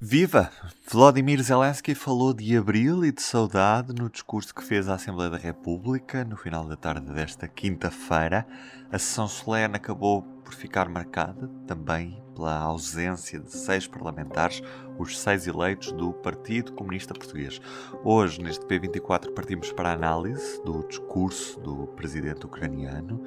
Viva! Vladimir Zelensky falou de abril e de saudade no discurso que fez à Assembleia da República no final da tarde desta quinta-feira. A sessão solene acabou por ficar marcada também pela ausência de seis parlamentares, os seis eleitos do Partido Comunista Português. Hoje, neste P24, partimos para a análise do discurso do presidente ucraniano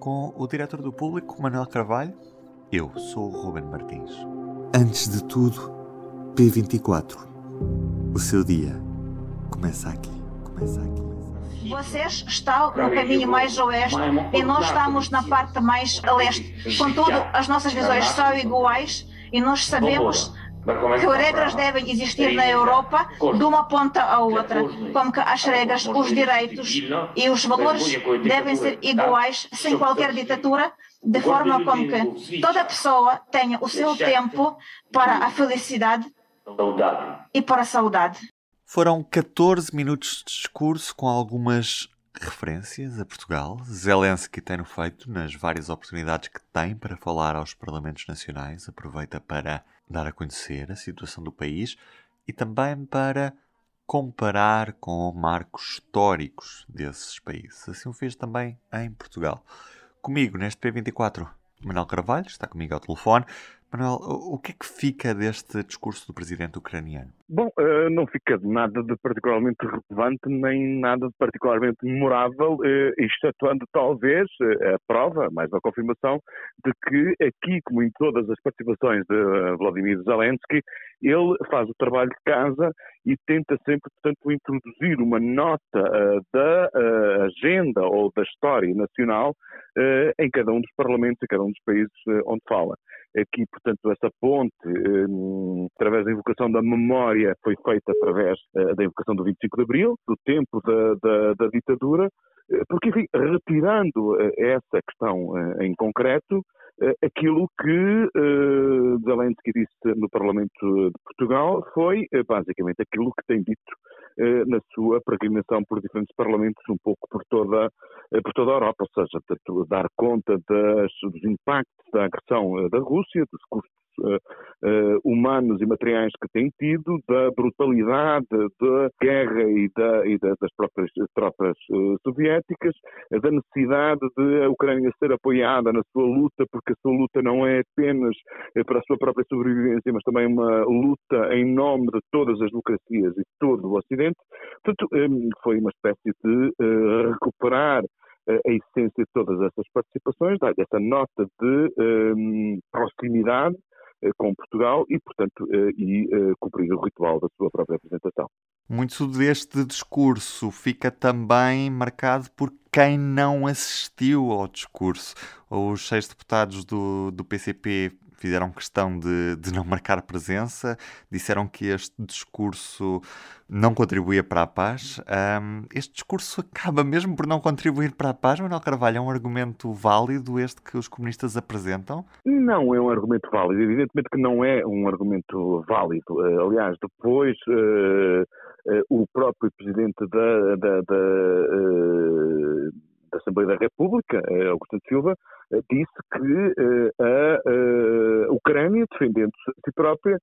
com o diretor do público, Manuel Carvalho. Eu sou o Ruben Martins. Antes de tudo, P24. O seu dia começa aqui. Começa aqui. Vocês estão no caminho mais oeste e nós estamos na parte mais a leste. Contudo, as nossas visões são iguais e nós sabemos que regras devem existir na Europa de uma ponta à outra, como que as regras, os direitos e os valores devem ser iguais sem qualquer ditadura, de forma como que toda pessoa tenha o seu tempo para a felicidade e para a saudade. Foram 14 minutos de discurso com algumas referências a Portugal. Zelensky tem-no feito nas várias oportunidades que tem para falar aos parlamentos nacionais. Aproveita para dar a conhecer a situação do país e também para comparar com marcos históricos desses países. Assim o fez também em Portugal. Comigo neste P24, Manuel Carvalho, está comigo ao telefone. Manuel, o que é que fica deste discurso do presidente ucraniano? Bom, uh, não fica nada de particularmente relevante, nem nada de particularmente memorável, excetuando talvez uh, a prova, mais a confirmação, de que aqui, como em todas as participações de Vladimir Zelensky, ele faz o trabalho de casa e tenta sempre, portanto, introduzir uma nota da agenda ou da história nacional em cada um dos parlamentos, em cada um dos países onde fala. Aqui, portanto, essa ponte, um, através da invocação da memória, foi feita através da invocação do 25 de Abril, do tempo da, da, da ditadura, porque, enfim, retirando uh, essa questão em concreto, aquilo que Zelensky disse no Parlamento de Portugal foi, basicamente, aquilo que tem dito na sua peregrinação por diferentes parlamentos, um pouco por toda, por toda a Europa, ou seja, dar conta das, dos impactos da agressão da Rússia, dos custos uh, uh, humanos e materiais que tem tido, da brutalidade da guerra e, da, e da, das próprias tropas uh, soviéticas, da necessidade de a Ucrânia ser apoiada na sua luta, porque a sua luta não é apenas para a sua própria sobrevivência, mas também uma luta em nome de todas as democracias e todo o Ocidente. Portanto, um, foi uma espécie de recuperar a essência de todas essas participações, dar essa nota de um, proximidade eh, com Portugal e, portanto, eh, e eh, cumprir o ritual da sua própria apresentação. Muito deste discurso fica também marcado por quem não assistiu ao discurso. Os seis deputados do, do PCP fizeram questão de, de não marcar presença, disseram que este discurso não contribuía para a paz. Um, este discurso acaba mesmo por não contribuir para a paz, Manuel Carvalho? É um argumento válido este que os comunistas apresentam? Não é um argumento válido. Evidentemente que não é um argumento válido. Uh, aliás, depois uh, uh, o próprio presidente da, da, da Assembleia da República, Augusto Silva, disse que a Ucrânia, defendendo-se a si própria,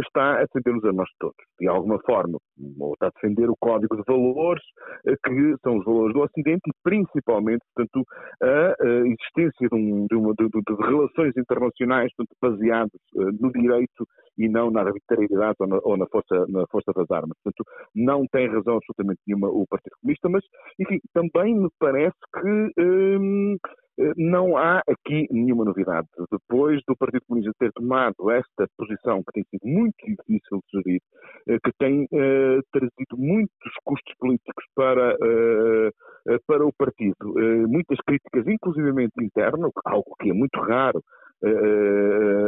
está a defender-nos a nós todos. De alguma forma, ou está a defender o código de valores, que são os valores do Ocidente e, principalmente, portanto, a existência de, um, de, uma, de, de relações internacionais portanto, baseadas no direito e não na arbitrariedade ou na, ou na, força, na força das armas. Portanto, não tem razão absolutamente nenhuma o Partido Comunista, mas, enfim, também me parece que hum, não há aqui nenhuma novidade. Depois do Partido Comunista ter tomado esta posição, que tem sido muito difícil de gerir, eh, que tem uh, trazido muitos custos políticos para, para o partido, muitas críticas, inclusivamente internas, algo que é muito raro eh,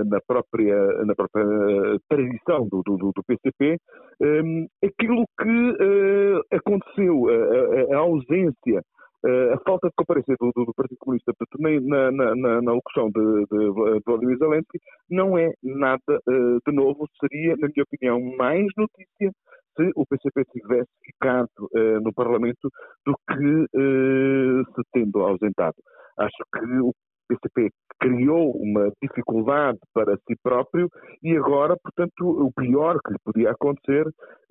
na própria, na própria tradição do, do, do PCP, ehm, aquilo que uh, aconteceu, a, ausência Uh, a falta de comparência do, do, do Partido Comunista na, na, na, na locução de, de, de Vladimir Zelensky não é nada uh, de novo, seria, na minha opinião, mais notícia se o PCP tivesse ficado uh, no Parlamento do que se tendo ausentado. Acho que o PCP criou uma dificuldade para si próprio e agora, portanto, o pior que lhe podia acontecer,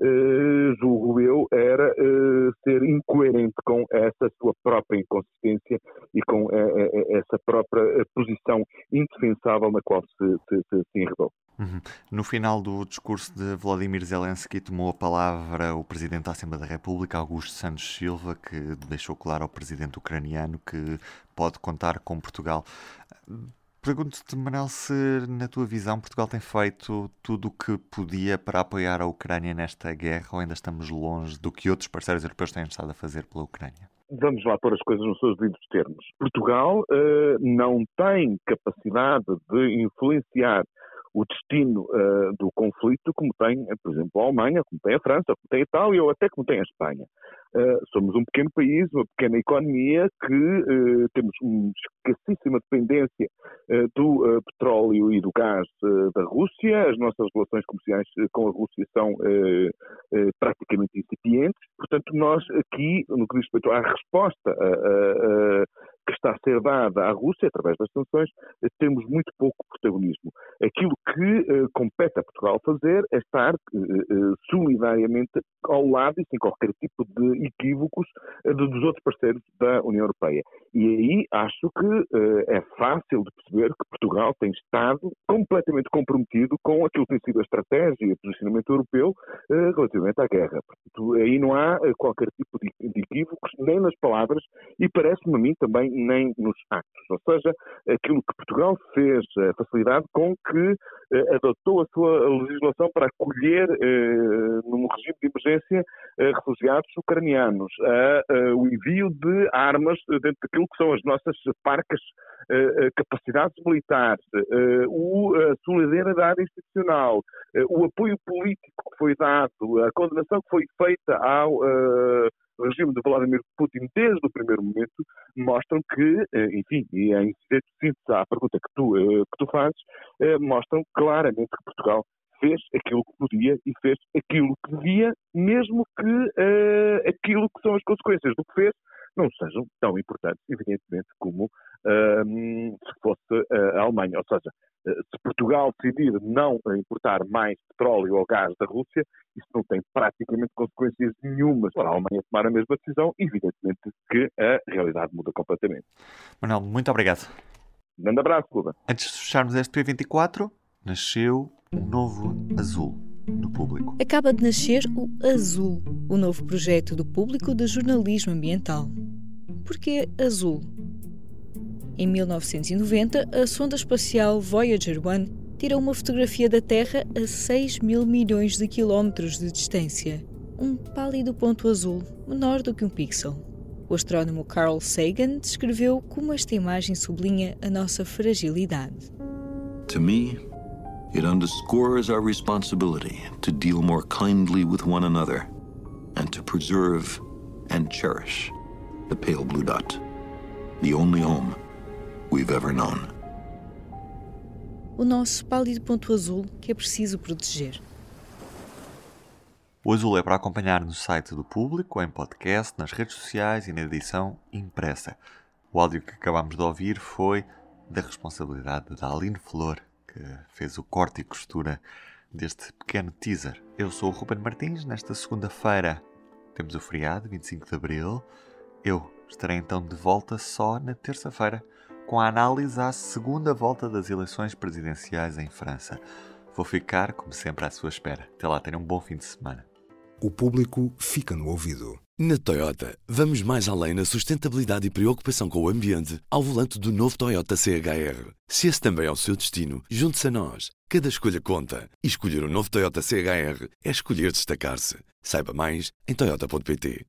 eh, julgo eu, era eh, ser incoerente com essa sua própria inconsistência e com eh, essa própria posição indefensável na qual se, se, se, se enredou. Uhum. No final do discurso de Vladimir Zelensky, tomou a palavra o Presidente da Assembleia da República, Augusto Santos Silva, que deixou claro ao Presidente ucraniano que pode contar com Portugal. Pergunto-te, Manel, se na tua visão Portugal tem feito tudo o que podia para apoiar a Ucrânia nesta guerra ou ainda estamos longe do que outros parceiros europeus têm estado a fazer pela Ucrânia? Vamos lá pôr as coisas nos seus devidos termos. Portugal uh, não tem capacidade de influenciar o destino uh, do conflito, como tem, por exemplo, a Alemanha, como tem a França, como tem a Itália ou até como tem a Espanha. Uh, somos um pequeno país, uma pequena economia que uh, temos uma escassíssima dependência do petróleo e do gás da Rússia. As nossas relações comerciais com a Rússia são praticamente incipientes. Portanto, nós aqui, no que diz respeito à resposta que está a ser dada à Rússia através das sanções, temos muito pouco protagonismo. Aquilo que uh, compete a Portugal fazer é estar uh, solidariamente ao lado e sem qualquer tipo de equívocos dos outros parceiros da União Europeia. E aí acho que é fácil de perceber que Portugal tem estado completamente comprometido com aquilo que tem sido a estratégia e o posicionamento europeu relativamente à guerra. Portanto, aí não há qualquer tipo de, de equívocos, nem nas palavras, e parece-me a mim também nem nos actos. Ou seja, aquilo que Portugal fez, a facilidade com que eh, adotou a sua legislação para acolher, eh, num regime de emergência, eh, refugiados ucranianos, o envio de armas dentro daquilo que são as nossas parcas capacidades militares, a solidariedade institucional, o apoio político que foi dado, a condenação que foi feita ao o regime de Vladimir Putin desde o primeiro momento mostram que, eh, enfim, e em síntese à pergunta que tu, eh, que tu fazes, eh, mostram claramente que Portugal fez aquilo que podia e fez aquilo que devia, mesmo que uh, aquilo que são as consequências do que fez não sejam tão importantes, evidentemente, como se fosse a Alemanha. Ou seja, se Portugal decidir não importar mais petróleo ou gás da Rússia, isso não tem praticamente consequências nenhumas para a Alemanha tomar a mesma decisão, evidentemente que a realidade muda completamente. Manuel, muito obrigado. Um grande abraço, Cuba. Antes de fecharmos este P24, nasceu um novo azul no público. Acaba de nascer o Azul, o novo projeto do público de jornalismo ambiental. Porquê Azul? Em 1990, a sonda espacial Voyager 1 tirou uma fotografia da Terra a 6 mil milhões de quilómetros de distância. Um pálido ponto azul, menor do que um pixel. O astrónomo Carl Sagan descreveu como esta imagem sublinha a nossa fragilidade. To me, it underscores our responsibility to deal more kindly with one another and to preserve and cherish the pale blue dot, the only home we've ever known. O nosso pálido ponto azul que é preciso proteger. O azul é para acompanhar no site do público, em podcast, nas redes sociais e na edição impressa. O áudio que acabamos de ouvir foi da responsabilidade da Aline Flor, que fez o corte e costura deste pequeno teaser. Eu sou o Ruben Martins. Nesta segunda-feira temos o feriado, 25 de abril. Eu estarei então de volta só na terça-feira com a análise à segunda volta das eleições presidenciais em França. Vou ficar, como sempre, à sua espera. Até lá, tenham um bom fim de semana. O público fica no ouvido. Na Toyota, vamos mais além na sustentabilidade e preocupação com o ambiente ao volante do novo Toyota CHR. Se esse também é o seu destino, junte-se a nós. Cada escolha conta. E escolher o um novo Toyota CHR é escolher destacar-se. Saiba mais em Toyota.pt.